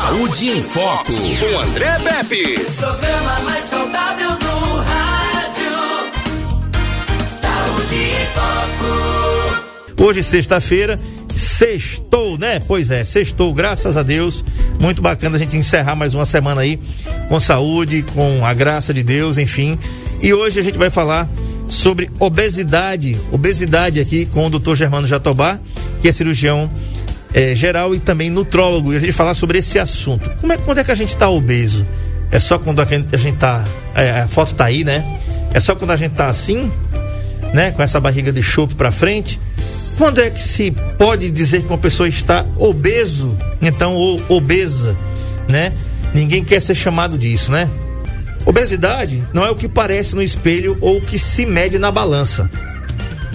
Saúde em Foco, com André Pepe. Programa mais saudável do rádio. Saúde em Foco. Hoje, sexta-feira, sextou, né? Pois é, sextou, graças a Deus. Muito bacana a gente encerrar mais uma semana aí com saúde, com a graça de Deus, enfim. E hoje a gente vai falar sobre obesidade, obesidade aqui com o Dr. Germano Jatobá, que é cirurgião é, geral e também nutrólogo. E a gente falar sobre esse assunto. Como é, quando é que a gente está obeso? É só quando a gente, a gente tá. É, a foto tá aí, né? É só quando a gente tá assim, né? Com essa barriga de chope para frente. Quando é que se pode dizer que uma pessoa está obeso, então ou obesa, né? Ninguém quer ser chamado disso, né? Obesidade não é o que parece no espelho ou o que se mede na balança.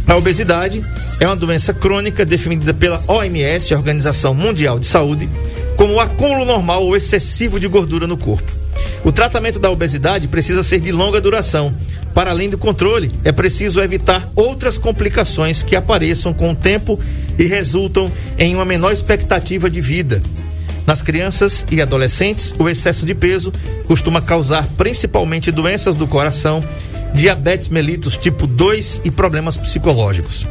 A obesidade é uma doença crônica definida pela OMS, Organização Mundial de Saúde, como o acúmulo normal ou excessivo de gordura no corpo. O tratamento da obesidade precisa ser de longa duração. Para além do controle, é preciso evitar outras complicações que apareçam com o tempo e resultam em uma menor expectativa de vida. Nas crianças e adolescentes, o excesso de peso costuma causar principalmente doenças do coração, diabetes mellitus tipo 2 e problemas psicológicos.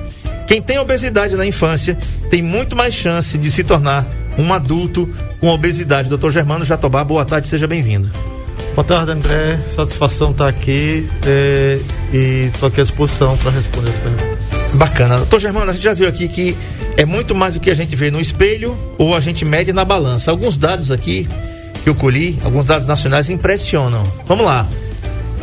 Quem tem obesidade na infância tem muito mais chance de se tornar um adulto com obesidade. Doutor Germano Jatobá, boa tarde, seja bem-vindo. Boa tarde, André. Satisfação estar aqui é, e estou aqui à disposição para responder as perguntas. Bacana. Doutor Germano, a gente já viu aqui que é muito mais do que a gente vê no espelho ou a gente mede na balança. Alguns dados aqui que eu colhi, alguns dados nacionais impressionam. Vamos lá.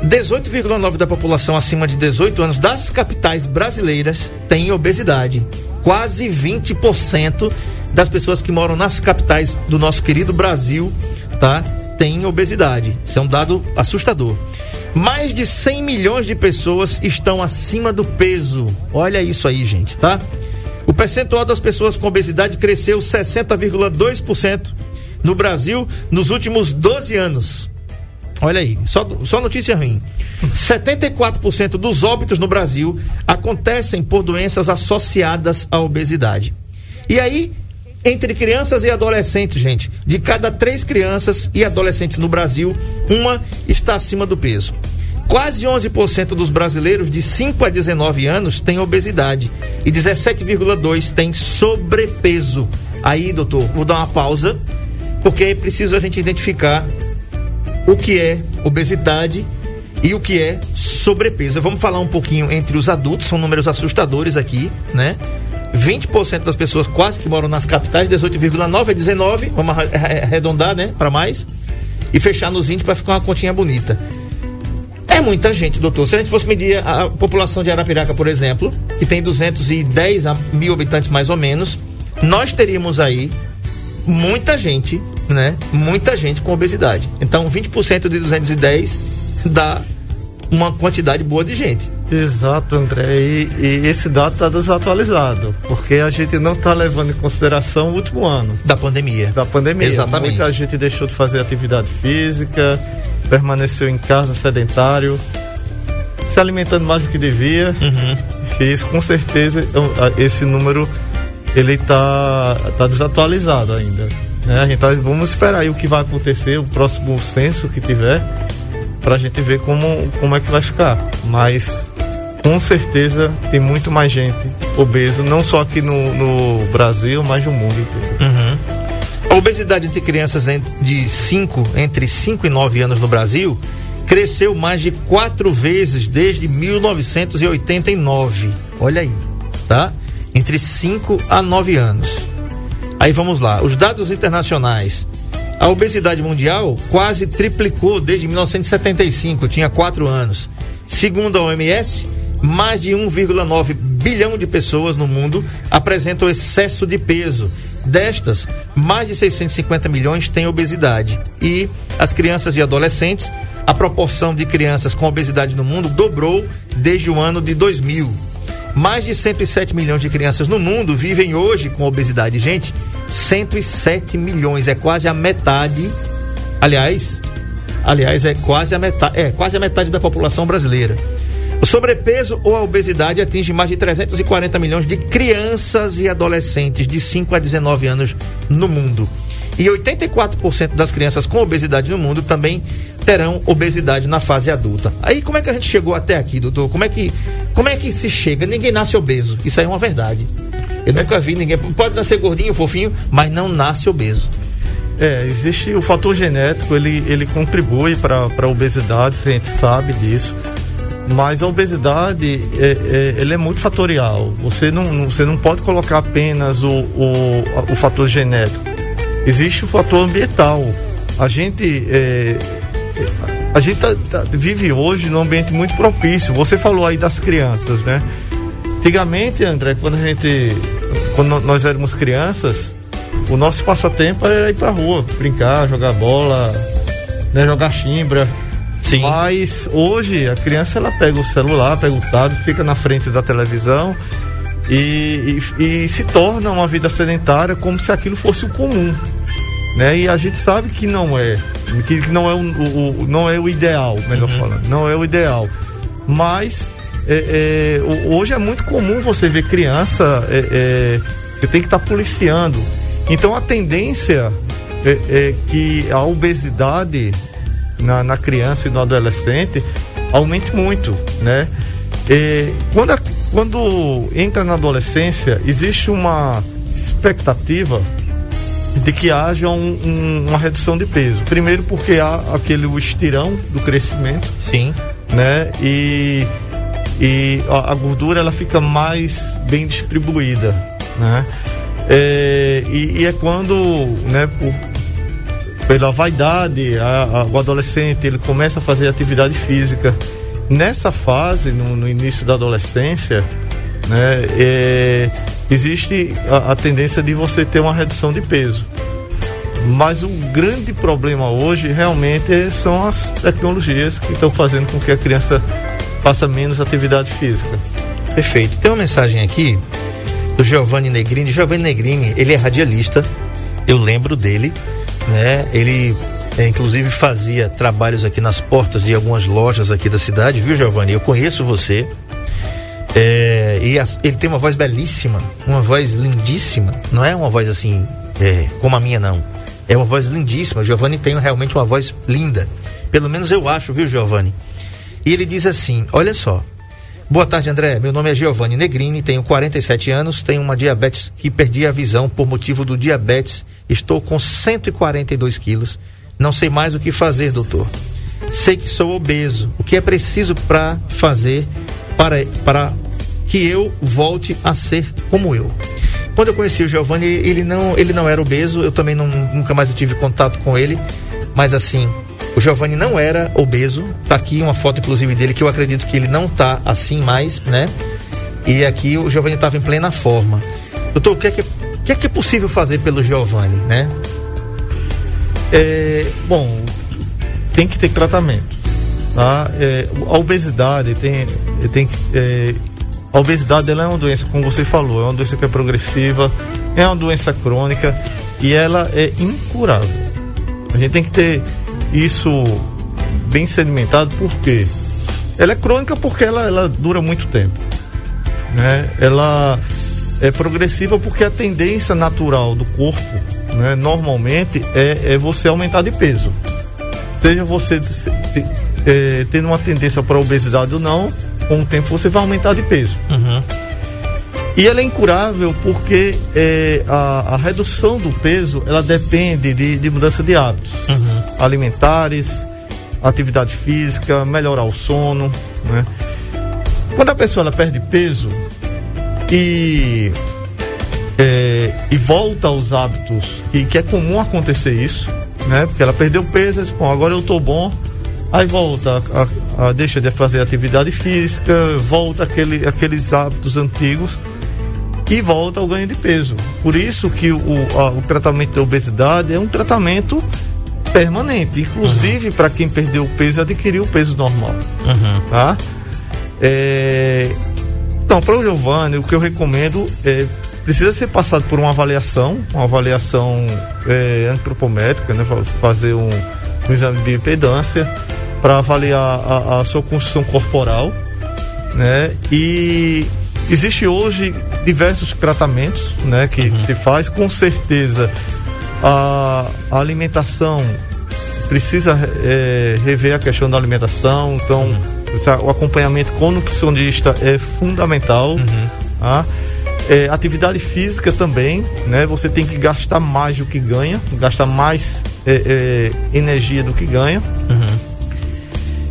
18,9% da população acima de 18 anos das capitais brasileiras tem obesidade. Quase 20% das pessoas que moram nas capitais do nosso querido Brasil, tá? Tem obesidade. Isso é um dado assustador. Mais de 100 milhões de pessoas estão acima do peso. Olha isso aí, gente, tá? O percentual das pessoas com obesidade cresceu 60,2% no Brasil nos últimos 12 anos. Olha aí, só, só notícia ruim. 74% dos óbitos no Brasil acontecem por doenças associadas à obesidade. E aí, entre crianças e adolescentes, gente, de cada três crianças e adolescentes no Brasil, uma está acima do peso. Quase 11% dos brasileiros de 5 a 19 anos têm obesidade e 17,2% têm sobrepeso. Aí, doutor, vou dar uma pausa, porque é preciso a gente identificar o que é obesidade e o que é sobrepeso. Vamos falar um pouquinho entre os adultos, são números assustadores aqui, né? 20% das pessoas quase que moram nas capitais, 18,9 é 19, vamos arredondar, né, para mais e fechar nos 20 para ficar uma continha bonita. É muita gente, doutor. Se a gente fosse medir a população de Arapiraca, por exemplo, que tem 210 mil habitantes mais ou menos, nós teríamos aí muita gente, né? Muita gente com obesidade. Então, 20% de 210 dá uma quantidade boa de gente. Exato, André. E, e esse dado está desatualizado, porque a gente não está levando em consideração o último ano. Da pandemia. Da pandemia. Exatamente. Muita gente deixou de fazer atividade física, permaneceu em casa sedentário, se alimentando mais do que devia. Uhum. E isso, com certeza, esse número ele tá, tá desatualizado ainda. Né? A gente tá, vamos esperar aí o que vai acontecer, o próximo censo que tiver, para a gente ver como, como é que vai ficar. Mas com certeza tem muito mais gente obeso, não só aqui no, no Brasil, mas no mundo inteiro. Uhum. A obesidade entre crianças de 5, entre 5 e 9 anos no Brasil cresceu mais de quatro vezes desde 1989. Olha aí, tá? Entre 5 a 9 anos. Aí vamos lá, os dados internacionais. A obesidade mundial quase triplicou desde 1975, eu tinha 4 anos. Segundo a OMS, mais de 1,9 bilhão de pessoas no mundo apresentam excesso de peso. Destas, mais de 650 milhões têm obesidade. E as crianças e adolescentes, a proporção de crianças com obesidade no mundo dobrou desde o ano de 2000. Mais de 107 milhões de crianças no mundo vivem hoje com obesidade. Gente, 107 milhões é quase a metade. Aliás, aliás é quase a metade, é quase a metade da população brasileira. O sobrepeso ou a obesidade atinge mais de 340 milhões de crianças e adolescentes de 5 a 19 anos no mundo. E 84% das crianças com obesidade no mundo também terão obesidade na fase adulta. Aí como é que a gente chegou até aqui, doutor? Como é que, como é que se chega? Ninguém nasce obeso. Isso aí é uma verdade. Eu nunca vi ninguém. Pode nascer gordinho, fofinho, mas não nasce obeso. É, existe o fator genético, ele, ele contribui para a obesidade, a gente sabe disso. Mas a obesidade, é, é, ele é muito fatorial. Você não, você não pode colocar apenas o, o, o fator genético. Existe o fator ambiental. A gente, é, a gente tá, tá, vive hoje num ambiente muito propício. Você falou aí das crianças, né? Antigamente, André, quando a gente, quando nós éramos crianças, o nosso passatempo era ir pra rua, brincar, jogar bola, né, jogar chimbra. Sim. Mas hoje a criança ela pega o celular, pega o tablet, fica na frente da televisão e, e, e se torna uma vida sedentária como se aquilo fosse o comum. Né? E a gente sabe que não é, que não é o, o não é o ideal, melhor uhum. falando, não é o ideal. Mas é, é, hoje é muito comum você ver criança, é, é você tem que estar tá policiando. Então a tendência é, é que a obesidade na, na criança e no adolescente aumente muito, né? E quando, a, quando entra na adolescência, existe uma expectativa de que haja um, um, uma redução de peso. Primeiro porque há aquele estirão do crescimento. Sim. Né? E, e a, a gordura ela fica mais bem distribuída, né? É, e, e, é quando, né, por, pela vaidade, a, a, o adolescente ele começa a fazer atividade física. Nessa fase, no, no início da adolescência, né, é, existe a, a tendência de você ter uma redução de peso. Mas o grande problema hoje realmente são as tecnologias que estão fazendo com que a criança faça menos atividade física. Perfeito. Tem uma mensagem aqui do Giovanni Negrini. Giovanni Negrini, ele é radialista, eu lembro dele né? Ele é, inclusive fazia trabalhos aqui nas portas de algumas lojas aqui da cidade, viu, Giovanni? Eu conheço você. É, e a, ele tem uma voz belíssima, uma voz lindíssima. Não é uma voz assim, é, como a minha, não. É uma voz lindíssima. Giovanni tem realmente uma voz linda. Pelo menos eu acho, viu, Giovanni? E ele diz assim: Olha só. Boa tarde, André. Meu nome é Giovanni Negrini, tenho 47 anos, tenho uma diabetes que perdi a visão por motivo do diabetes Estou com 142 quilos. Não sei mais o que fazer, doutor. Sei que sou obeso. O que é preciso para fazer para, para que eu volte a ser como eu? Quando eu conheci o Giovanni, ele não, ele não era obeso, eu também não, nunca mais tive contato com ele, mas assim, o Giovanni não era obeso. Tá aqui uma foto, inclusive, dele que eu acredito que ele não tá assim mais, né? E aqui o Giovanni estava em plena forma. Doutor, o que é que que é que é possível fazer pelo Giovanni, né? É, bom, tem que ter tratamento. Tá? É, a obesidade tem, tem é, a obesidade ela é uma doença, como você falou, é uma doença que é progressiva, é uma doença crônica e ela é incurável. A gente tem que ter isso bem sedimentado, porque ela é crônica porque ela, ela dura muito tempo. Né? Ela é progressiva porque a tendência natural do corpo, né, normalmente, é, é você aumentar de peso. Seja você é, tendo uma tendência para obesidade ou não, com o tempo você vai aumentar de peso. Uhum. E ela é incurável porque é, a, a, redução do peso ela depende de, de mudança de hábitos uhum. alimentares, atividade física, melhorar o sono. Né? Quando a pessoa ela perde peso, e, é, e volta aos hábitos, e que é comum acontecer isso, né? Porque ela perdeu peso, bom, agora eu tô bom, aí volta, a, a, deixa de fazer atividade física, volta aquele, aqueles hábitos antigos e volta ao ganho de peso. Por isso que o, a, o tratamento da obesidade é um tratamento permanente, inclusive uhum. para quem perdeu o peso e adquiriu o peso normal. Uhum. Tá? É, então, para o Giovanni, o que eu recomendo é precisa ser passado por uma avaliação, uma avaliação é, antropométrica, né? Fazer um, um exame de bioimpedância para avaliar a, a, sua construção corporal, né? E existe hoje diversos tratamentos, né? Que uhum. se faz com certeza a, a alimentação precisa é, rever a questão da alimentação, então uhum. o acompanhamento com o nutricionista é fundamental. Uhum. Tá? É, atividade física também, né? Você tem que gastar mais do que ganha, gastar mais é, é, energia do que ganha. Uhum.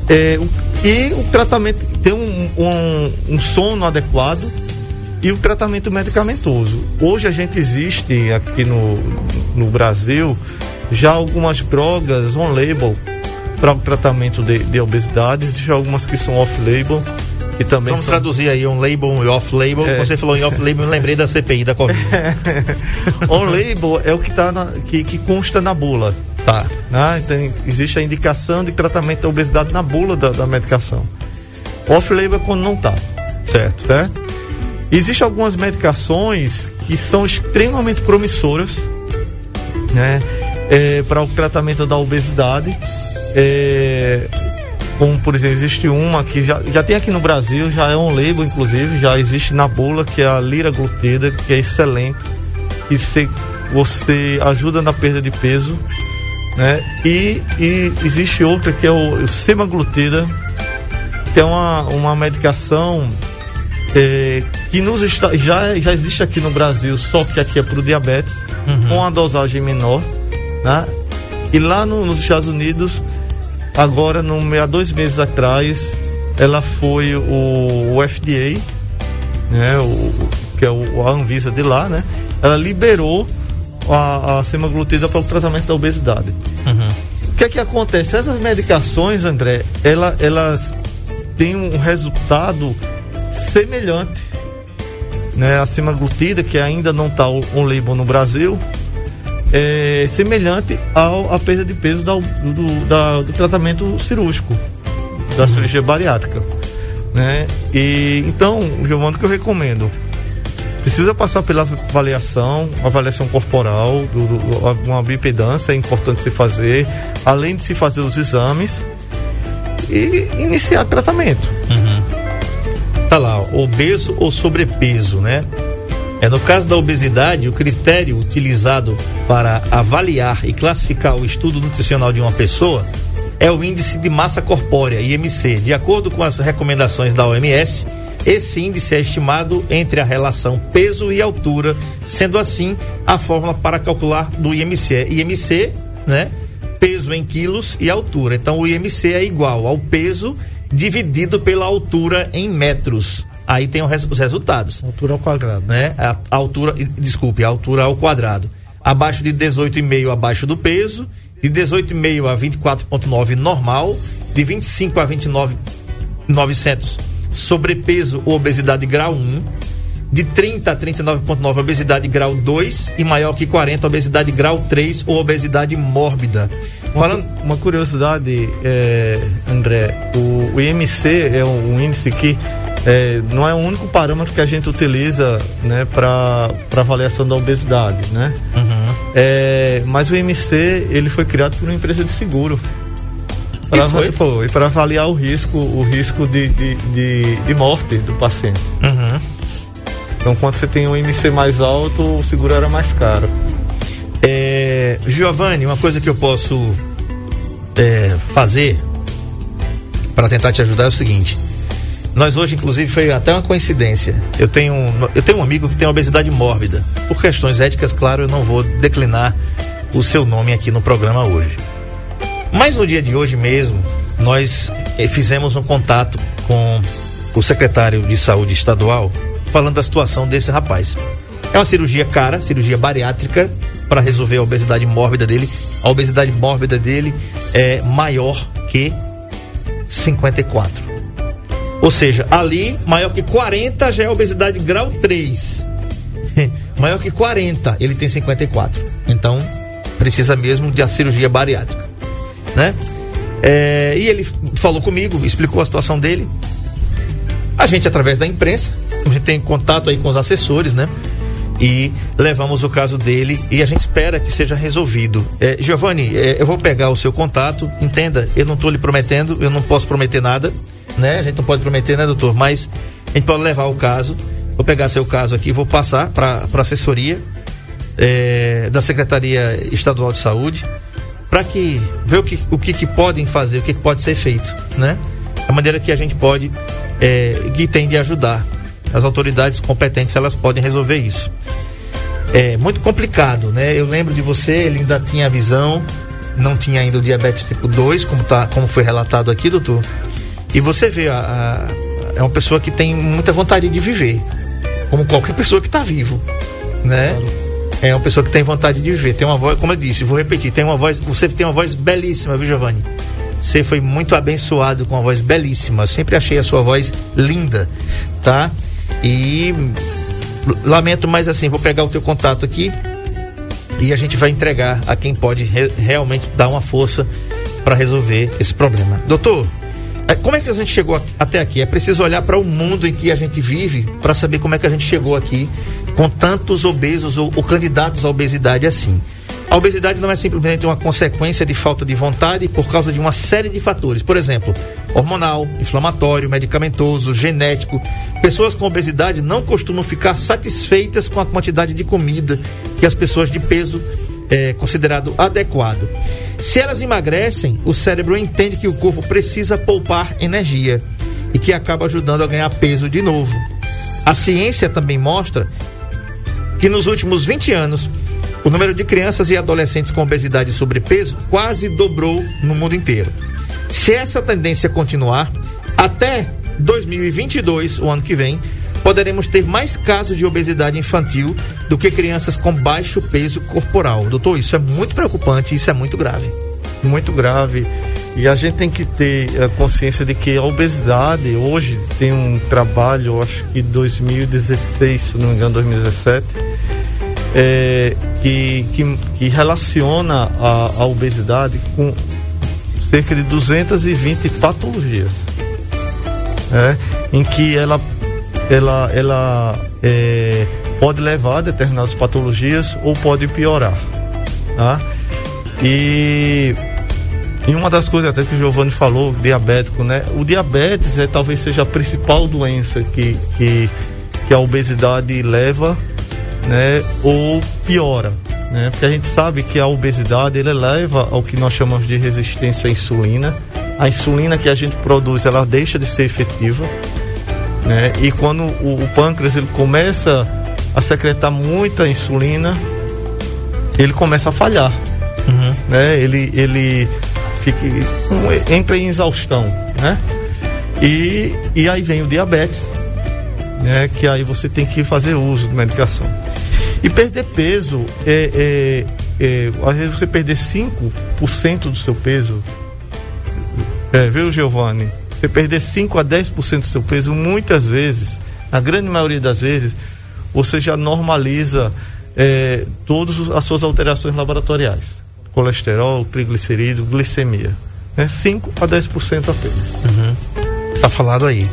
É, e o tratamento tem um, um, um, sono adequado e o tratamento medicamentoso. Hoje a gente existe aqui no, no Brasil já algumas drogas on-label para o tratamento de, de obesidade, existem algumas que são off-label que também Vamos são... traduzir aí um label e off-label. É. Você falou em off-label, eu lembrei da CPI da Covid. On-label é o que, tá na, que, que consta na bula. Tá. Né? Então, existe a indicação de tratamento da obesidade na bula da, da medicação. Off-label é quando não tá. Certo. Certo? Existem algumas medicações que são extremamente promissoras, né? É, para o tratamento da obesidade. É, como por exemplo, existe uma que já, já tem aqui no Brasil, já é um label, inclusive, já existe na bula, que é a lira glutida, que é excelente. E se, você ajuda na perda de peso. Né? E, e existe outra que é o, o semaglutida, que é uma, uma medicação é, que nos está, já, já existe aqui no Brasil, só que aqui é para o diabetes, uhum. com a dosagem menor. Né? E lá no, nos Estados Unidos Agora, no, há dois meses atrás, ela foi o, o FDA, né, o, que é o, a Anvisa de lá, né? Ela liberou a, a semaglutida para o tratamento da obesidade. Uhum. O que é que acontece? Essas medicações, André, ela, elas têm um resultado semelhante. Né? A semaglutida, que ainda não está um label no Brasil, é, semelhante ao, à perda de peso da, do, da, do tratamento cirúrgico, da uhum. cirurgia bariátrica. Né? E, então, Giovanni, o que eu recomendo? Precisa passar pela avaliação, avaliação corporal, do, do, uma bipedância é importante se fazer, além de se fazer os exames e iniciar tratamento. Uhum. Tá lá, obeso ou sobrepeso, né? É, no caso da obesidade, o critério utilizado para avaliar e classificar o estudo nutricional de uma pessoa é o índice de massa corpórea, IMC. De acordo com as recomendações da OMS, esse índice é estimado entre a relação peso e altura, sendo assim a fórmula para calcular do IMC é IMC, né? Peso em quilos e altura. Então o IMC é igual ao peso dividido pela altura em metros aí tem os resultados. Altura ao quadrado. Né? A, a altura, desculpe, a altura ao quadrado. Abaixo de 18,5 abaixo do peso, de 18,5 a 24,9 normal, de 25 a 29,900 sobrepeso ou obesidade grau 1, de 30 a 39,9 obesidade grau 2 e maior que 40 obesidade grau 3 ou obesidade mórbida. Falando... Uma, curiosidade, é, André, o, o IMC é um, um índice que é, não é o único parâmetro que a gente utiliza né, para avaliação da obesidade, né? Uhum. É, mas o IMC ele foi criado por uma empresa de seguro. Para para avaliar o risco, o risco de, de, de, de morte do paciente. Uhum. Então, quando você tem um IMC mais alto, o seguro era mais caro. É, Giovanni, uma coisa que eu posso é, fazer para tentar te ajudar é o seguinte nós hoje, inclusive, foi até uma coincidência. Eu tenho, um, eu tenho um amigo que tem obesidade mórbida. Por questões éticas, claro, eu não vou declinar o seu nome aqui no programa hoje. Mas no dia de hoje mesmo, nós eh, fizemos um contato com o secretário de saúde estadual falando da situação desse rapaz. É uma cirurgia cara, cirurgia bariátrica para resolver a obesidade mórbida dele. A obesidade mórbida dele é maior que 54. Ou seja, ali, maior que 40 já é obesidade grau 3. maior que 40, ele tem 54. Então, precisa mesmo de a cirurgia bariátrica. Né? É, e ele falou comigo, explicou a situação dele. A gente, através da imprensa, a gente tem contato aí com os assessores, né? E levamos o caso dele e a gente espera que seja resolvido. É, Giovanni, é, eu vou pegar o seu contato, entenda, eu não estou lhe prometendo, eu não posso prometer nada né? A gente não pode prometer, né, doutor? Mas a gente pode levar o caso. Vou pegar seu caso aqui, vou passar para a assessoria é, da Secretaria Estadual de Saúde para que ver o que, o que, que podem fazer, o que, que pode ser feito, né? A maneira que a gente pode é, que tem de ajudar. As autoridades competentes elas podem resolver isso. É muito complicado, né? Eu lembro de você, ele ainda tinha visão, não tinha ainda o diabetes tipo 2, como, tá, como foi relatado aqui, doutor. E você vê, a, a, é uma pessoa que tem muita vontade de viver, como qualquer pessoa que está vivo, né? É uma pessoa que tem vontade de viver. Tem uma voz, como eu disse, vou repetir, tem uma voz, você tem uma voz belíssima, viu, Giovanni? Você foi muito abençoado com uma voz belíssima. Eu sempre achei a sua voz linda, tá? E lamento, mas assim, vou pegar o teu contato aqui e a gente vai entregar a quem pode re realmente dar uma força para resolver esse problema. Doutor, como é que a gente chegou até aqui? É preciso olhar para o mundo em que a gente vive para saber como é que a gente chegou aqui com tantos obesos ou, ou candidatos à obesidade assim. A obesidade não é simplesmente uma consequência de falta de vontade por causa de uma série de fatores. Por exemplo, hormonal, inflamatório, medicamentoso, genético. Pessoas com obesidade não costumam ficar satisfeitas com a quantidade de comida que as pessoas de peso é considerado adequado. Se elas emagrecem, o cérebro entende que o corpo precisa poupar energia e que acaba ajudando a ganhar peso de novo. A ciência também mostra que nos últimos 20 anos, o número de crianças e adolescentes com obesidade e sobrepeso quase dobrou no mundo inteiro. Se essa tendência continuar, até 2022, o ano que vem, poderemos ter mais casos de obesidade infantil do que crianças com baixo peso corporal. Doutor, isso é muito preocupante, isso é muito grave. Muito grave. E a gente tem que ter a consciência de que a obesidade, hoje tem um trabalho, acho que 2016, se não me engano, 2017, é, que, que, que, relaciona a, a obesidade com cerca de 220 patologias. É, em que ela ela, ela é, pode levar a determinadas patologias ou pode piorar. Tá? E, e uma das coisas até que o Giovanni falou, diabético, né? O diabetes é, talvez seja a principal doença que, que, que a obesidade leva né? ou piora. Né? Porque a gente sabe que a obesidade ele leva ao que nós chamamos de resistência à insulina. A insulina que a gente produz, ela deixa de ser efetiva né? E quando o, o pâncreas ele começa a secretar muita insulina, ele começa a falhar. Uhum. Né? Ele, ele fica, entra em exaustão. Né? E, e aí vem o diabetes, né? que aí você tem que fazer uso de medicação. E perder peso, é, é, é, às vezes você perder 5% do seu peso, é, viu, Giovanni? Você perder 5 a 10% do seu peso, muitas vezes, na grande maioria das vezes, você já normaliza é, todas as suas alterações laboratoriais. Colesterol, triglicerídeo, glicemia. Né? 5 a 10% apenas. Uhum. Tá falado aí.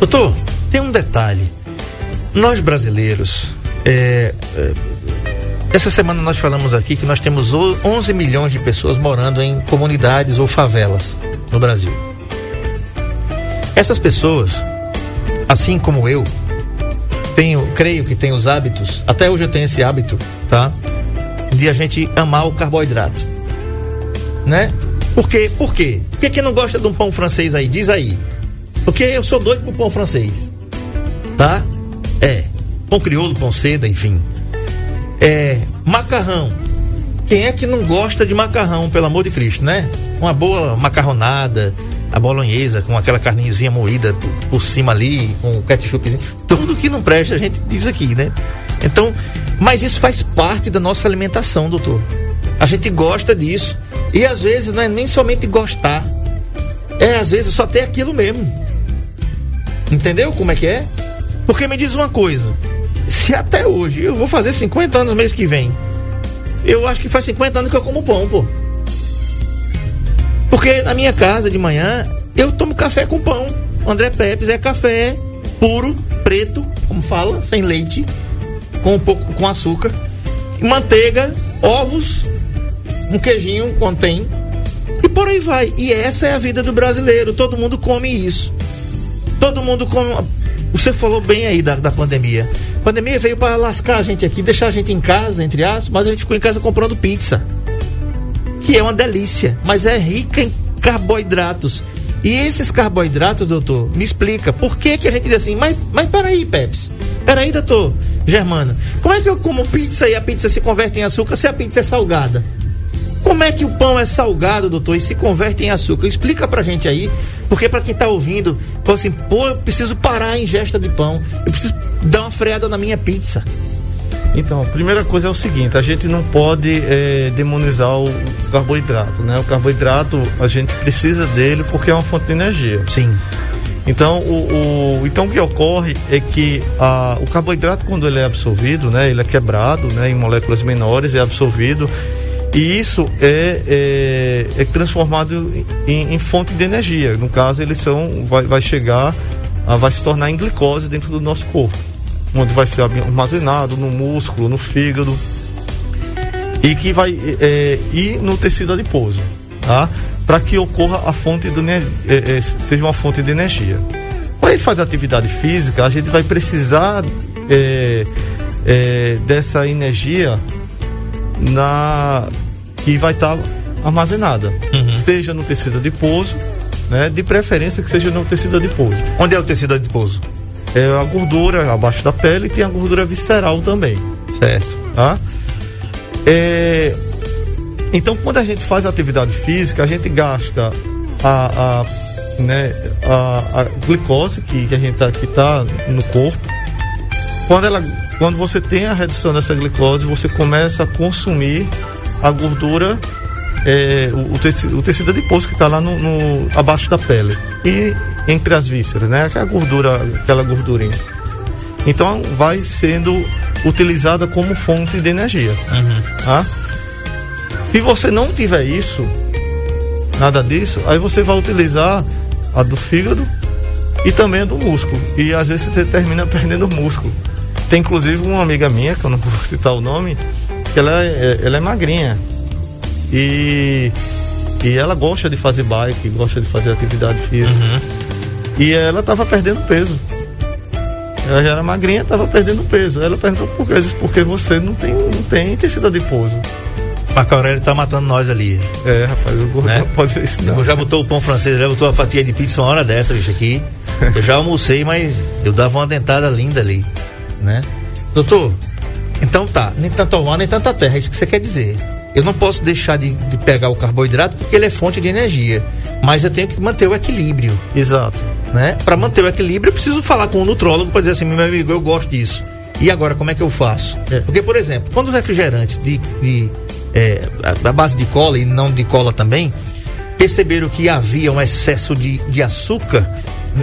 Doutor, tem um detalhe. Nós brasileiros, é, é, essa semana nós falamos aqui que nós temos 11 milhões de pessoas morando em comunidades ou favelas no Brasil. Essas pessoas, assim como eu, tenho, creio que tem os hábitos, até hoje eu tenho esse hábito, tá? De a gente amar o carboidrato. Né? Por quê? Por quê? Por que, que não gosta de um pão francês aí? Diz aí. Porque eu sou doido pro pão francês. Tá? É. Pão crioulo, pão seda, enfim. É. Macarrão. Quem é que não gosta de macarrão, pelo amor de Cristo, né? Uma boa macarronada, a bolonhesa com aquela carninha moída por, por, cima ali, com o ketchupzinho. Tudo que não presta a gente diz aqui, né? Então, mas isso faz parte da nossa alimentação, doutor. A gente gosta disso. E às vezes não é nem somente gostar. É, às vezes só ter aquilo mesmo. Entendeu como é que é? Porque me diz uma coisa. Se até hoje, eu vou fazer 50 anos no mês que vem. Eu acho que faz 50 anos que eu como pão, pô. Porque na minha casa de manhã eu tomo café com pão. André Pepes é café puro, preto, como fala, sem leite, com um pouco com açúcar, manteiga, ovos, um queijinho contém e por aí vai. E essa é a vida do brasileiro. Todo mundo come isso. Todo mundo come você falou bem aí da, da pandemia. A pandemia veio para lascar a gente aqui, deixar a gente em casa, entre aspas, mas a gente ficou em casa comprando pizza. Que é uma delícia, mas é rica em carboidratos. E esses carboidratos, doutor, me explica, por que, que a gente diz assim, mas, mas peraí, Peps, peraí, doutor Germano, como é que eu como pizza e a pizza se converte em açúcar se a pizza é salgada? Como é que o pão é salgado, doutor, e se converte em açúcar? Explica pra gente aí, porque pra quem tá ouvindo, fala assim, pô, eu preciso parar a ingesta de pão, eu preciso dar uma freada na minha pizza. Então, a primeira coisa é o seguinte: a gente não pode é, demonizar o carboidrato, né? O carboidrato a gente precisa dele porque é uma fonte de energia. Sim. Então, o, o então o que ocorre é que a, o carboidrato quando ele é absorvido, né? Ele é quebrado, né? Em moléculas menores é absorvido e isso é, é, é transformado em, em, fonte de energia. No caso, eles são vai, vai chegar, a, vai se tornar em glicose dentro do nosso corpo onde vai ser armazenado no músculo, no fígado e que vai é, ir no tecido adiposo, tá? Para que ocorra a fonte do é, é, seja uma fonte de energia. Quando a gente faz atividade física, a gente vai precisar é, é, dessa energia na que vai estar tá armazenada, uhum. seja no tecido adiposo, né? De preferência que seja no tecido adiposo. Onde é o tecido adiposo? É a gordura abaixo da pele e tem a gordura visceral também. Certo. Tá? É, então, quando a gente faz atividade física, a gente gasta a, a, né, a, a glicose que, que a gente tá, que está no corpo. Quando, ela, quando você tem a redução dessa glicose, você começa a consumir a gordura, é, o, o, tecido, o tecido adiposo que está lá no, no, abaixo da pele. E entre as vísceras, né? Aquela gordura, aquela gordurinha. Então vai sendo utilizada como fonte de energia. Uhum. Tá? Se você não tiver isso, nada disso, aí você vai utilizar a do fígado e também a do músculo. E às vezes você termina perdendo músculo. Tem inclusive uma amiga minha, que eu não vou citar o nome, que ela é, ela é magrinha. E, e ela gosta de fazer bike, gosta de fazer atividade física. Uhum. E ela estava perdendo peso. Ela já era magrinha, estava perdendo peso. Ela perguntou por quê? Disse, porque você não tem, não tem tecido adiposo. Marco Aurélio tá matando nós ali. É, rapaz, o gordo né? não pode ver isso não. Já botou o pão francês, já botou a fatia de pizza uma hora dessa, bicho, aqui. Eu já almocei, mas eu dava uma dentada linda ali, né? Doutor, então tá, nem tanto ar, nem tanta terra, é isso que você quer dizer. Eu não posso deixar de, de pegar o carboidrato porque ele é fonte de energia. Mas eu tenho que manter o equilíbrio. Exato. Né? Para manter o equilíbrio, eu preciso falar com o nutrólogo para dizer assim, meu amigo, eu gosto disso. E agora, como é que eu faço? É. Porque, por exemplo, quando os refrigerantes de, de é, a base de cola e não de cola também, perceberam que havia um excesso de, de açúcar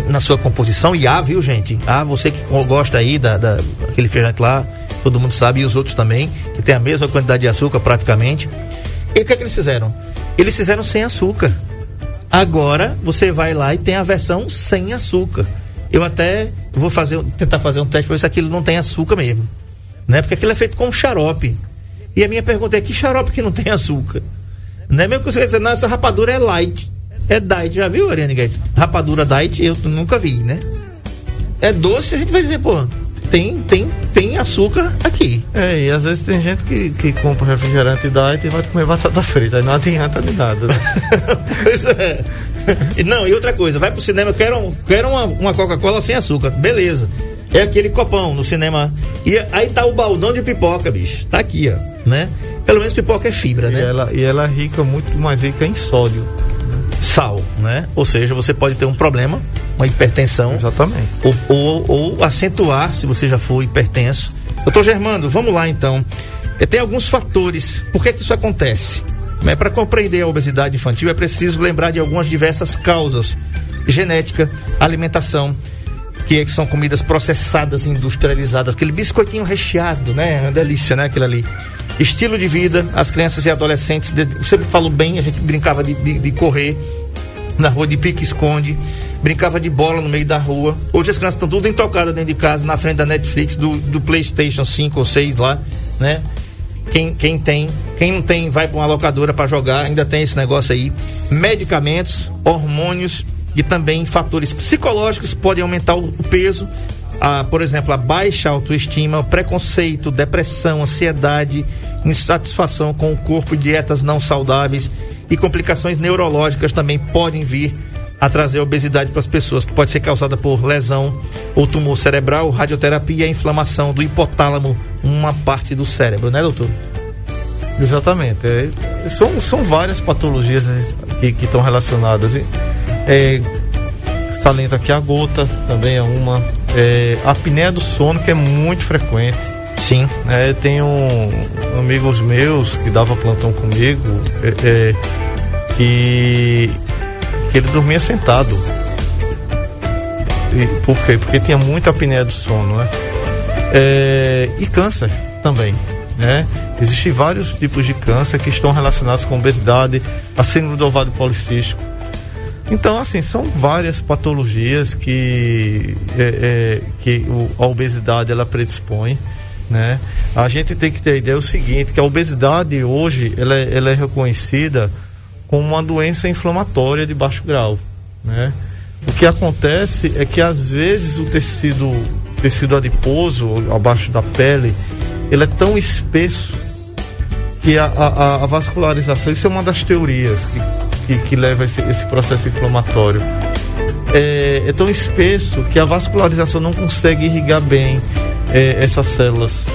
na sua composição, e há, viu, gente? Ah, você que gosta aí da, da aquele refrigerante lá, todo mundo sabe, e os outros também, que tem a mesma quantidade de açúcar praticamente. E o que é que eles fizeram? Eles fizeram sem açúcar. Agora você vai lá e tem a versão sem açúcar. Eu até vou fazer, tentar fazer um teste para ver se aquilo não tem açúcar mesmo. Né? Porque aquilo é feito com xarope. E a minha pergunta é: que xarope que não tem açúcar? Não é mesmo que você quer dizer, não, essa rapadura é light. É diet, já viu, Ariane Guedes? Rapadura diet eu nunca vi, né? É doce, a gente vai dizer, pô, tem, tem, tem açúcar aqui. É, e às vezes tem gente que, que compra refrigerante diet e vai comer batata frita, aí não adianta de nada. Né? pois é. E, não, e outra coisa, vai pro cinema, eu quero, quero uma, uma Coca-Cola sem açúcar, beleza. É aquele copão no cinema. E aí tá o baldão de pipoca, bicho. Tá aqui, ó, né? Pelo menos pipoca é fibra, e né? Ela, e ela é rica, muito mais rica em sódio. Sal, né? Ou seja, você pode ter um problema uma hipertensão. Exatamente. Ou, ou, ou acentuar se você já for hipertenso. Doutor Germando, vamos lá então. É, tem alguns fatores. Por que, que isso acontece? Né, Para compreender a obesidade infantil é preciso lembrar de algumas diversas causas: genética, alimentação, que, é, que são comidas processadas, industrializadas, aquele biscoitinho recheado, né? É uma delícia, né? Aquilo ali. Estilo de vida, as crianças e adolescentes. De, você falou bem, a gente brincava de, de, de correr na rua de pique-esconde brincava de bola no meio da rua. Hoje as crianças estão tudo intocadas dentro de casa, na frente da Netflix, do, do PlayStation 5 ou 6 lá, né? Quem, quem tem, quem não tem, vai para uma locadora para jogar, ainda tem esse negócio aí. Medicamentos, hormônios e também fatores psicológicos podem aumentar o peso a, por exemplo, a baixa autoestima, preconceito, depressão, ansiedade, insatisfação com o corpo, dietas não saudáveis e complicações neurológicas também podem vir a trazer obesidade para as pessoas, que pode ser causada por lesão ou tumor cerebral, radioterapia inflamação do hipotálamo, uma parte do cérebro, né, doutor? Exatamente. É, são, são várias patologias né, que estão relacionadas. É, salento aqui a gota também é uma. É, a apneia do sono, que é muito frequente. Sim. É, tenho um, amigos meus que dava plantão comigo é, é, que, que ele dormia sentado. E, por quê? Porque tinha muita apneia do sono, né? É, e câncer também, né? Existem vários tipos de câncer que estão relacionados com obesidade, a síndrome do ovário policístico. Então, assim, são várias patologias que, é, é, que a obesidade ela predispõe. Né? A gente tem que ter a ideia o seguinte, que a obesidade hoje ela é, ela é reconhecida como uma doença inflamatória de baixo grau. Né? O que acontece é que às vezes o tecido, tecido adiposo abaixo da pele, ele é tão espesso que a, a, a, vascularização, isso é uma das teorias que, que, que leva esse, esse processo inflamatório. É, é, tão espesso que a vascularização não consegue irrigar bem é, essas células.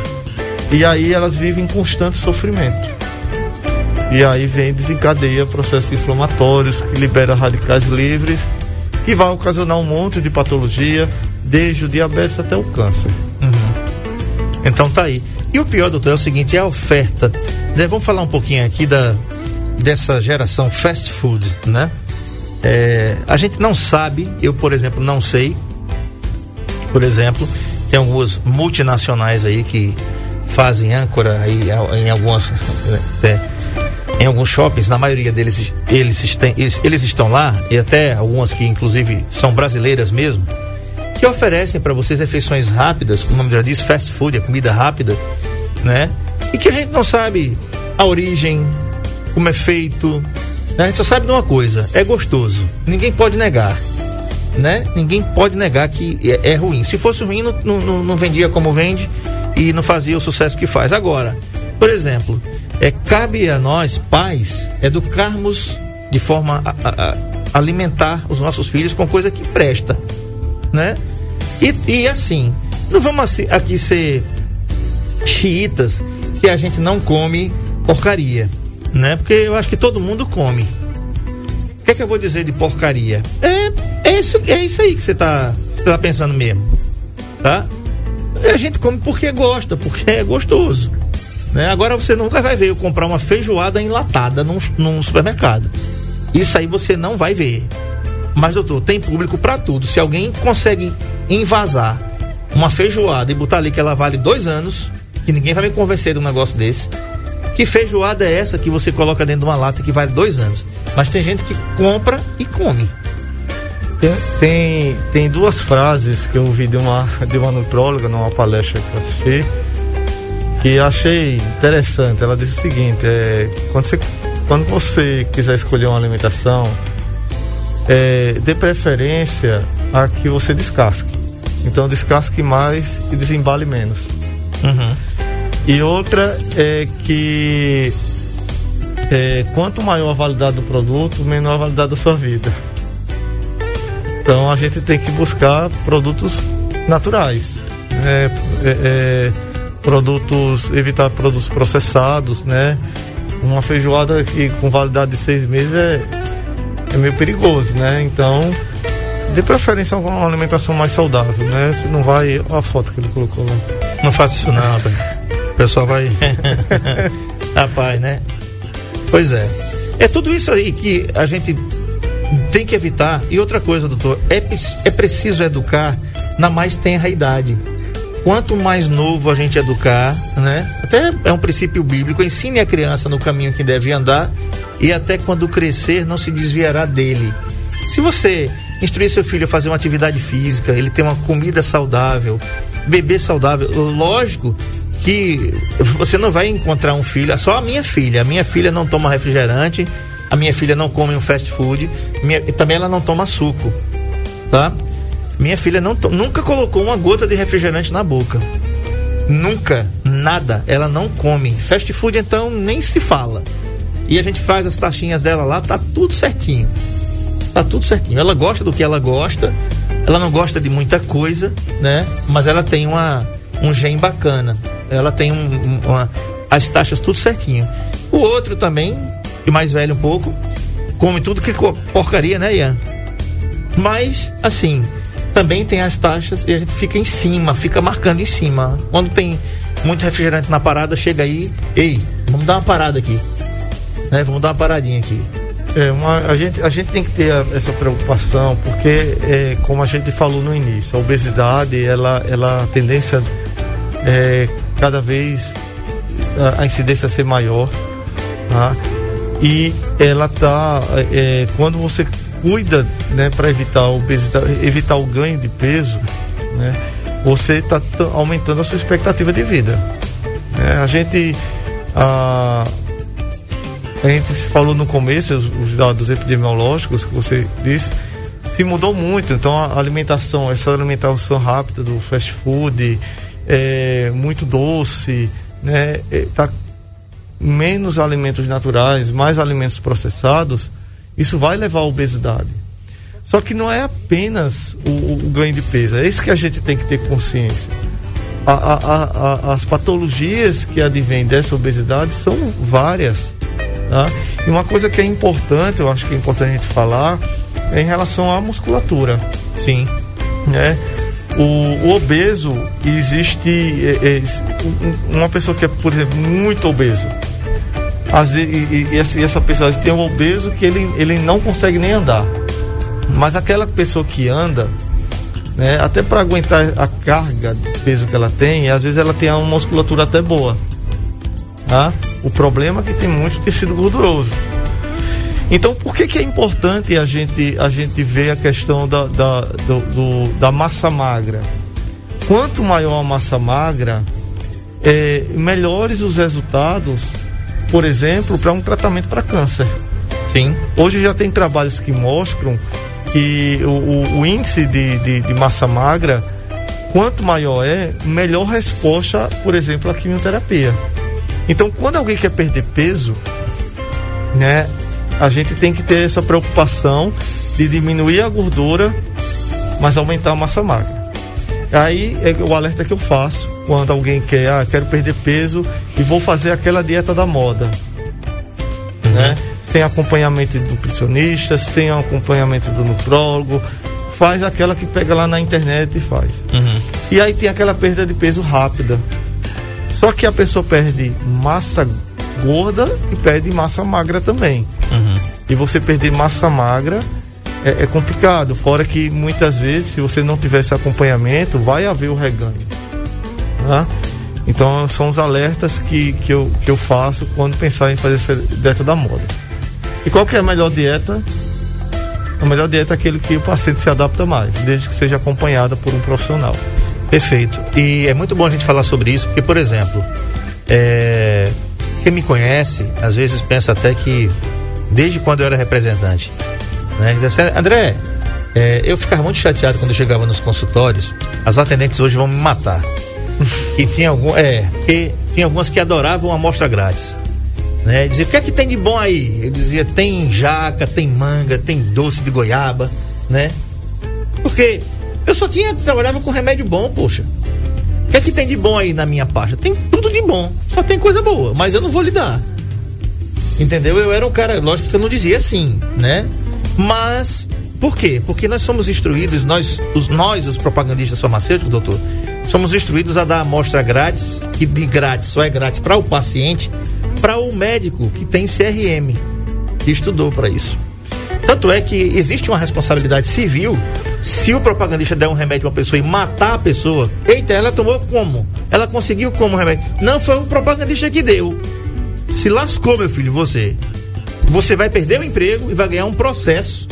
E aí elas vivem em constante sofrimento. E aí vem desencadeia processos inflamatórios que libera radicais livres, que vai ocasionar um monte de patologia, desde o diabetes até o câncer. Uhum. Então tá aí. E o pior, doutor, é o seguinte, é a oferta né, vamos falar um pouquinho aqui da, dessa geração fast food, né? É, a gente não sabe, eu, por exemplo, não sei. Por exemplo, tem algumas multinacionais aí que fazem âncora aí em algumas. É, em alguns shoppings, na maioria deles eles, eles, eles estão lá, e até algumas que inclusive são brasileiras mesmo, que oferecem para vocês refeições rápidas, como o nome já diz, fast food, a comida rápida, né? e que a gente não sabe a origem, como é feito. Né? A gente só sabe de uma coisa: é gostoso. Ninguém pode negar. Né? Ninguém pode negar que é, é ruim. Se fosse ruim, não, não, não, vendia como vende e não fazia o sucesso que faz. Agora, por exemplo, é, cabe a nós, pais, educarmos de forma a, a, a alimentar os nossos filhos com coisa que presta. Né? E, e assim, não vamos aqui ser xiitas que a gente não come porcaria, né? Porque eu acho que todo mundo come. O que é que eu vou dizer de porcaria? É, é, isso, é isso aí que você está tá pensando mesmo, tá? A gente come porque gosta, porque é gostoso. Né? Agora você nunca vai ver eu comprar uma feijoada enlatada num, num supermercado. Isso aí você não vai ver. Mas, doutor, tem público para tudo. Se alguém consegue invasar uma feijoada e botar ali que ela vale dois anos, que ninguém vai me convencer de um negócio desse. Que feijoada é essa que você coloca dentro de uma lata que vale dois anos? Mas tem gente que compra e come. Tem, tem, tem duas frases que eu ouvi de uma, de uma nutróloga numa palestra que eu assisti que achei interessante. Ela disse o seguinte: é, quando, você, quando você quiser escolher uma alimentação, é, dê preferência a que você descasque. Então descasque mais e desembale menos. Uhum. E outra é que é, quanto maior a validade do produto, menor a validade da sua vida. Então a gente tem que buscar produtos naturais, né? é, é, produtos, evitar produtos processados, né? Uma feijoada que com validade de seis meses é, é meio perigoso, né? Então, de preferência uma alimentação mais saudável, né? Não vai, a foto que ele colocou lá. Não faça isso não, rapaz. Pessoal vai. Rapaz, né? Pois é. É tudo isso aí que a gente tem que evitar. E outra coisa, doutor, é, é preciso educar na mais tenra idade. Quanto mais novo a gente educar, né? Até é um princípio bíblico, ensine a criança no caminho que deve andar e até quando crescer não se desviará dele. Se você instruir seu filho a fazer uma atividade física, ele ter uma comida saudável, beber saudável, lógico que você não vai encontrar um filho, é só a minha filha. A minha filha não toma refrigerante, a minha filha não come um fast food, minha, e também ela não toma suco, tá? Minha filha não nunca colocou uma gota de refrigerante na boca. Nunca, nada. Ela não come. Fast food, então, nem se fala. E a gente faz as taxinhas dela lá, tá tudo certinho. Tá tudo certinho. Ela gosta do que ela gosta. Ela não gosta de muita coisa, né? Mas ela tem uma, um gen bacana. Ela tem um, um- uma, as taxas tudo certinho. O outro também, e mais velho um pouco, come tudo que porcaria, né, Ian? Mas, assim, também tem as taxas e a gente fica em cima, fica marcando em cima. Quando tem muito refrigerante na parada, chega aí, ei, vamos dar uma parada aqui. Né? Vamos dar uma paradinha aqui. É, uma, a, gente, a gente tem que ter essa preocupação, porque, é, como a gente falou no início, a obesidade, ela, ela a tendência é cada vez a, a incidência ser maior, tá? E ela tá, é, quando você cuida, né, para evitar obesidade, evitar o ganho de peso, né, você está aumentando a sua expectativa de vida. É, a gente, a, a gente falou no começo, os, os dados epidemiológicos que você disse, se mudou muito. Então a alimentação, essa alimentação rápida do fast food, é, muito doce, né? É, tá menos alimentos naturais, mais alimentos processados, isso vai levar à obesidade. Só que não é apenas o, o ganho de peso, é isso que a gente tem que ter consciência. A- a- a- a- as patologias que advêm dessa obesidade são várias. Tá? E uma coisa que é importante, eu acho que é importante a gente falar, é em relação à musculatura. Sim. Né? O, o obeso, existe é, é, um- uma pessoa que é, por exemplo, muito obeso. E, e- e essa, pessoa tem um obeso que ele, ele não consegue nem andar. Mas aquela pessoa que anda, né, até para aguentar a carga de peso que ela tem, às vezes ela tem uma musculatura até boa. Tá? O problema é que tem muito tecido gorduroso. Então, por que, que é importante a gente, a gente ver a questão da, da, do- do- da massa magra? Quanto maior a massa magra, é, melhores os resultados, por exemplo, para um tratamento para câncer. Sim. Hoje já tem trabalhos que mostram que o, o- o índice de, de- de massa magra, quanto maior é, melhor resposta, por exemplo, à quimioterapia. Então, quando alguém quer perder peso, né, a gente tem que ter essa preocupação de diminuir a gordura, mas aumentar a massa magra. Aí é o alerta que eu faço quando alguém quer, ah, quero perder peso e vou fazer aquela dieta da moda né? Sem acompanhamento de nutricionista, sem acompanhamento do nutrólogo, faz aquela que pega lá na internet e faz. Uhum. E aí tem aquela perda de peso rápida. Só que a pessoa perde massa gorda e perde massa magra também. Uhum. E você perder massa magra é, é complicado. Fora que muitas vezes, se você não tiver esse acompanhamento, vai haver o reganho. Tá? Então são os alertas que, que, eu, que eu faço quando pensar em fazer essa dieta da moda. E qual que é a melhor dieta? A melhor dieta é aquele que o paciente se adapta mais, desde que seja acompanhada por um profissional. Perfeito. E é muito bom a gente falar sobre isso, porque, por exemplo, é, quem me conhece, às vezes pensa até que desde quando eu era representante, né? André, é, eu ficava muito chateado quando eu chegava nos consultórios, as atendentes hoje vão me matar. e tinha algum, é, porque tinha algumas que adoravam a amostra grátis. Né? Dizia, o que é que tem de bom aí? Eu dizia, tem jaca, tem manga, tem doce de goiaba, né? Porque eu só tinha, trabalhava com remédio bom, poxa. O que é que tem de bom aí na minha pasta? Tem tudo de bom, só tem coisa boa, mas eu não vou lhe dar. Entendeu? Eu era um cara, lógico que eu não dizia assim, né? Mas por quê? Porque nós somos instruídos, nós, os, nós, os propagandistas farmacêuticos, doutor, somos instruídos a dar amostra grátis, que de grátis só é grátis para o paciente, para o médico que tem CRM, que estudou para isso. Tanto é que existe uma responsabilidade civil se o propagandista der um remédio para uma pessoa e matar a pessoa. Eita, ela tomou como? Ela conseguiu como o remédio? Não, foi o propagandista que deu. Se lascou, meu filho, você. Você vai perder o emprego e vai ganhar um processo,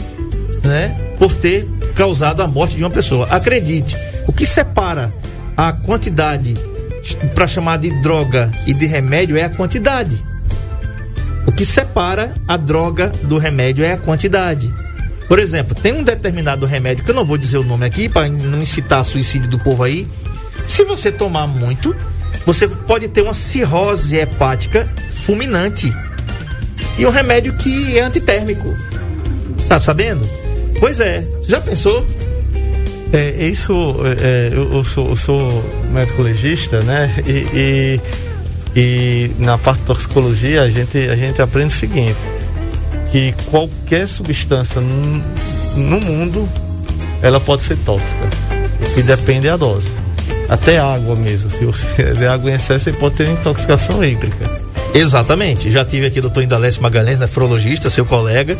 né? Por ter causado a morte de uma pessoa. Acredite, o que separa a quantidade para chamar de droga e de remédio é a quantidade. O que separa a droga do remédio é a quantidade. Por exemplo, tem um determinado remédio, que eu não vou dizer o nome aqui, para não incitar suicídio do povo aí. Se você tomar muito, você pode ter uma cirrose hepática fulminante. E um remédio que é antitérmico. Tá sabendo? Pois é. Já pensou? É, isso, é, eu, eu, sou, eu sou médico legista, né? E, e, e, na parte de toxicologia a gente, a gente aprende o seguinte, que qualquer substância no, mundo, ela pode ser tóxica. E depende da dose. Até água mesmo. Se você beber água em excesso, você pode ter intoxicação hídrica. Exatamente. Já tive aqui o doutor Indalécio Magalhães, nefrologista, seu colega,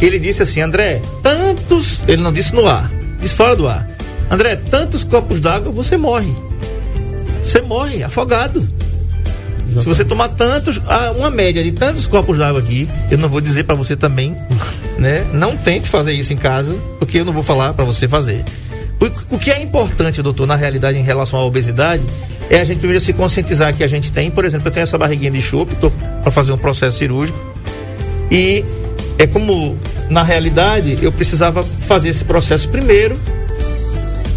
que ele disse assim, André, tantos, ele não disse no ar, disse fora do ar. André, tantos copos d'água, você morre. Você morre afogado. Exatamente. Se você tomar tantos, uma média de tantos copos d'água aqui, eu não vou dizer para você também, né? Não tente fazer isso em casa, porque eu não vou falar para você fazer. O, o que é importante, doutor, na realidade, em relação à obesidade, é a gente primeiro se conscientizar que a gente tem, por exemplo, eu tenho essa barriguinha de chope, estou para fazer um processo cirúrgico, e é como, na realidade, eu precisava fazer esse processo primeiro.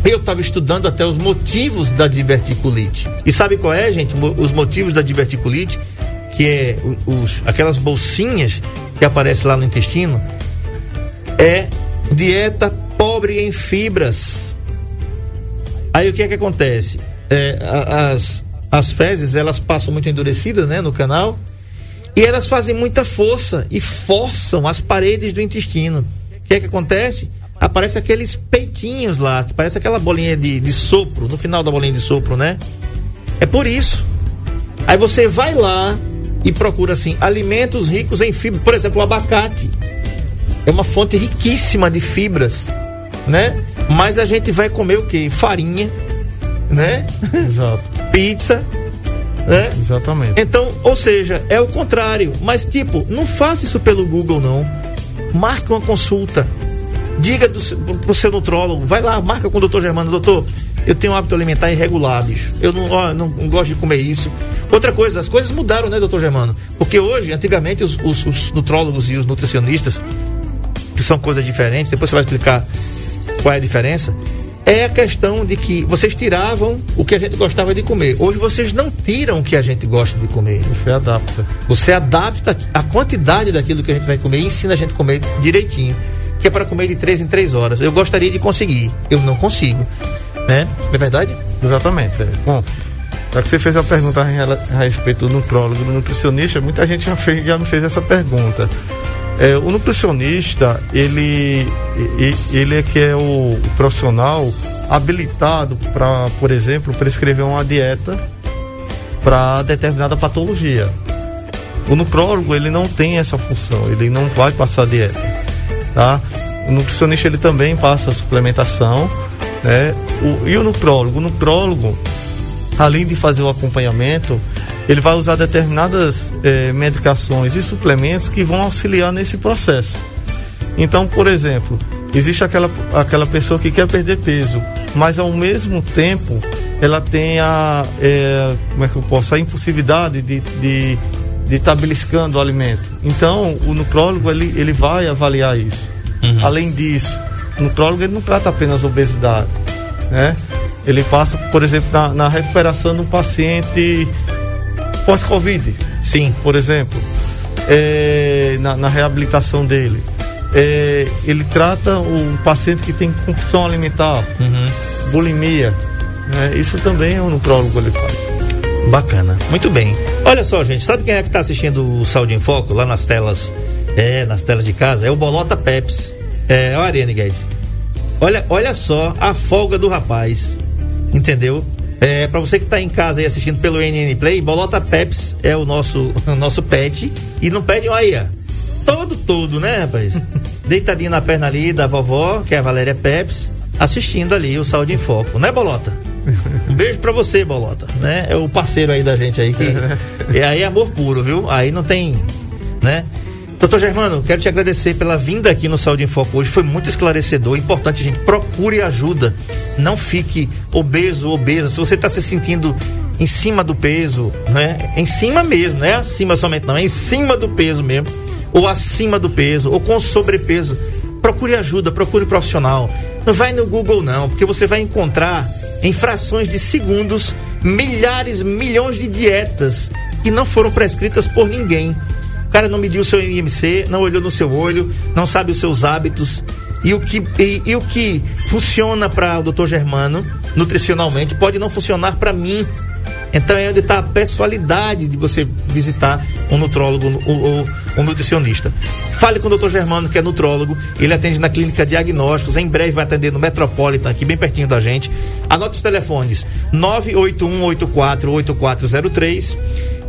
Eu estava estudando até os motivos da diverticulite. E sabe qual é, gente? Os motivos da diverticulite, que é os, aquelas bolsinhas que aparecem lá no intestino, é dieta pobre em fibras. Aí o que é que acontece? É, as, as fezes, elas passam muito endurecidas, né, no canal e elas fazem muita força e forçam as paredes do intestino. O que é que acontece? Aparece aqueles peitinhos lá, que parece aquela bolinha de, de sopro, no final da bolinha de sopro, né? É por isso. Aí você vai lá e procura assim, alimentos ricos em fibra. Por exemplo, o abacate. É uma fonte riquíssima de fibras, né? Mas a gente vai comer o quê? Farinha, né? Exato. Pizza, né? Exatamente. Então, ou seja, é o contrário. Mas, tipo, não faça isso pelo Google, não. Marque uma consulta. Diga do, pro seu nutrólogo, vai lá, marca com o doutor Germano, doutor, eu tenho um hábito alimentar irregular, bicho. Eu não, ó, não, não, gosto de comer isso. Outra coisa, as coisas mudaram, né, doutor Germano? Porque hoje, antigamente, os, os, os nutrólogos e os nutricionistas, que são coisas diferentes, depois você vai explicar qual é a diferença é a questão de que vocês tiravam o que a gente gostava de comer. Hoje vocês não tiram o que a gente gosta de comer. Você adapta. Você adapta a quantidade daquilo que a gente vai comer e ensina a gente a comer direitinho. Que é para comer de três em três horas. Eu gostaria de conseguir. Eu não consigo. Né? É verdade? Exatamente. É. Bom, já que você fez a pergunta a respeito do nutrólogo, do nutricionista, muita gente já, fez, já me fez essa pergunta. É, o nutricionista, ele, ele é que é o profissional habilitado para, por exemplo, prescrever uma dieta para determinada patologia. O nutrólogo, ele não tem essa função, ele não vai passar dieta, tá? O nutricionista, ele também passa a suplementação, né? O, e o nutrólogo? O nutrólogo, além de fazer o acompanhamento, ele vai usar determinadas eh, medicações e suplementos que vão auxiliar nesse processo. Então, por exemplo, existe aquela, aquela pessoa que quer perder peso, mas ao mesmo tempo ela tem a, é, como é que eu posso, a impulsividade de estar de, de tá beliscando o alimento. Então, o nutrólogo ele, ele vai avaliar isso. Uhum. Além disso, o nutrólogo ele não trata apenas obesidade, né? Ele passa, por exemplo, na, na recuperação do paciente pós-Covid. Sim. Por exemplo, é, na, na, reabilitação dele. É, ele trata o paciente que tem compulsão alimentar, uhum. bulimia. Né? Isso também é um nutrólogo ele faz. Bacana. Muito bem. Olha só, gente, sabe quem é que está assistindo o Saúde em Foco lá nas telas, é, nas telas de casa? É o Bolota Peps. É, o Ariane Guedes. Olha, olha só a folga do rapaz. Entendeu? É, para você que está em casa aí assistindo pelo NN Play, Bolota Peps é o nosso, o nosso pet. E não pede um aí, ó. Todo, todo, né, rapaz? Deitadinho na perna ali da vovó, que é a Valéria Peps, assistindo ali o Saúde em Foco, né, Bolota? Beijo pra você, Bolota, né? É o parceiro aí da gente aí que. É aí é amor puro, viu? Aí não tem, né? Doutor Germano, quero te agradecer pela vinda aqui no Saúde em Foco hoje. Foi muito esclarecedor. Importante, gente, procure ajuda. Não fique obeso, obesa. Se você está se sentindo em cima do peso, né? Em cima mesmo, não é acima somente, não. É em cima do peso mesmo. Ou acima do peso, ou com sobrepeso. Procure ajuda, procure profissional. Não vai no Google não, porque você vai encontrar em frações de segundos milhares, milhões de dietas que não foram prescritas por ninguém. O cara não mediu seu IMC, não olhou no seu olho, não sabe os seus hábitos. E o que, e, e o que funciona para o doutor Germano, nutricionalmente, pode não funcionar para mim. Então é onde está a pessoalidade de você visitar um nutrólogo ou um nutricionista. Fale com o doutor Germano, que é nutrólogo. Ele atende na clínica Diagnósticos. Em breve vai atender no Metropolitan, aqui bem pertinho da gente. Anote os telefones: 981848403,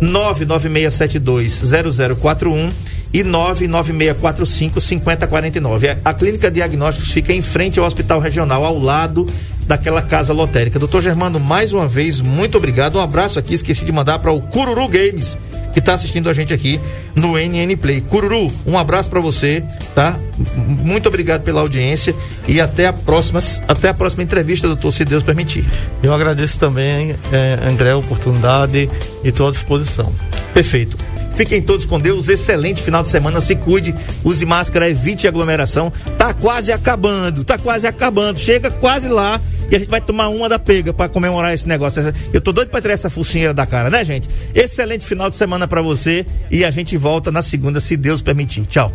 996720041 e 99645 5049. A clínica Diagnósticos fica em frente ao Hospital Regional, ao lado daquela casa lotérica. Doutor Germano, mais uma vez, muito obrigado. Um abraço aqui, esqueci de mandar para o Cururu Games que está assistindo a gente aqui no NN Play. Cururu, um abraço para você, tá? Muito obrigado pela audiência e até a próxima, até a próxima entrevista, doutor, se Deus permitir. Eu agradeço também, é, André, a oportunidade e estou à disposição. Perfeito. Fiquem todos com Deus. Excelente final de semana. Se cuide, use máscara, evite aglomeração. Tá quase acabando, tá quase acabando. Chega quase lá e a gente vai tomar uma da pega para comemorar esse negócio. Eu tô doido para tirar essa focinheira da cara, né, gente? Excelente final de semana para você e a gente volta na segunda, se Deus permitir. Tchau.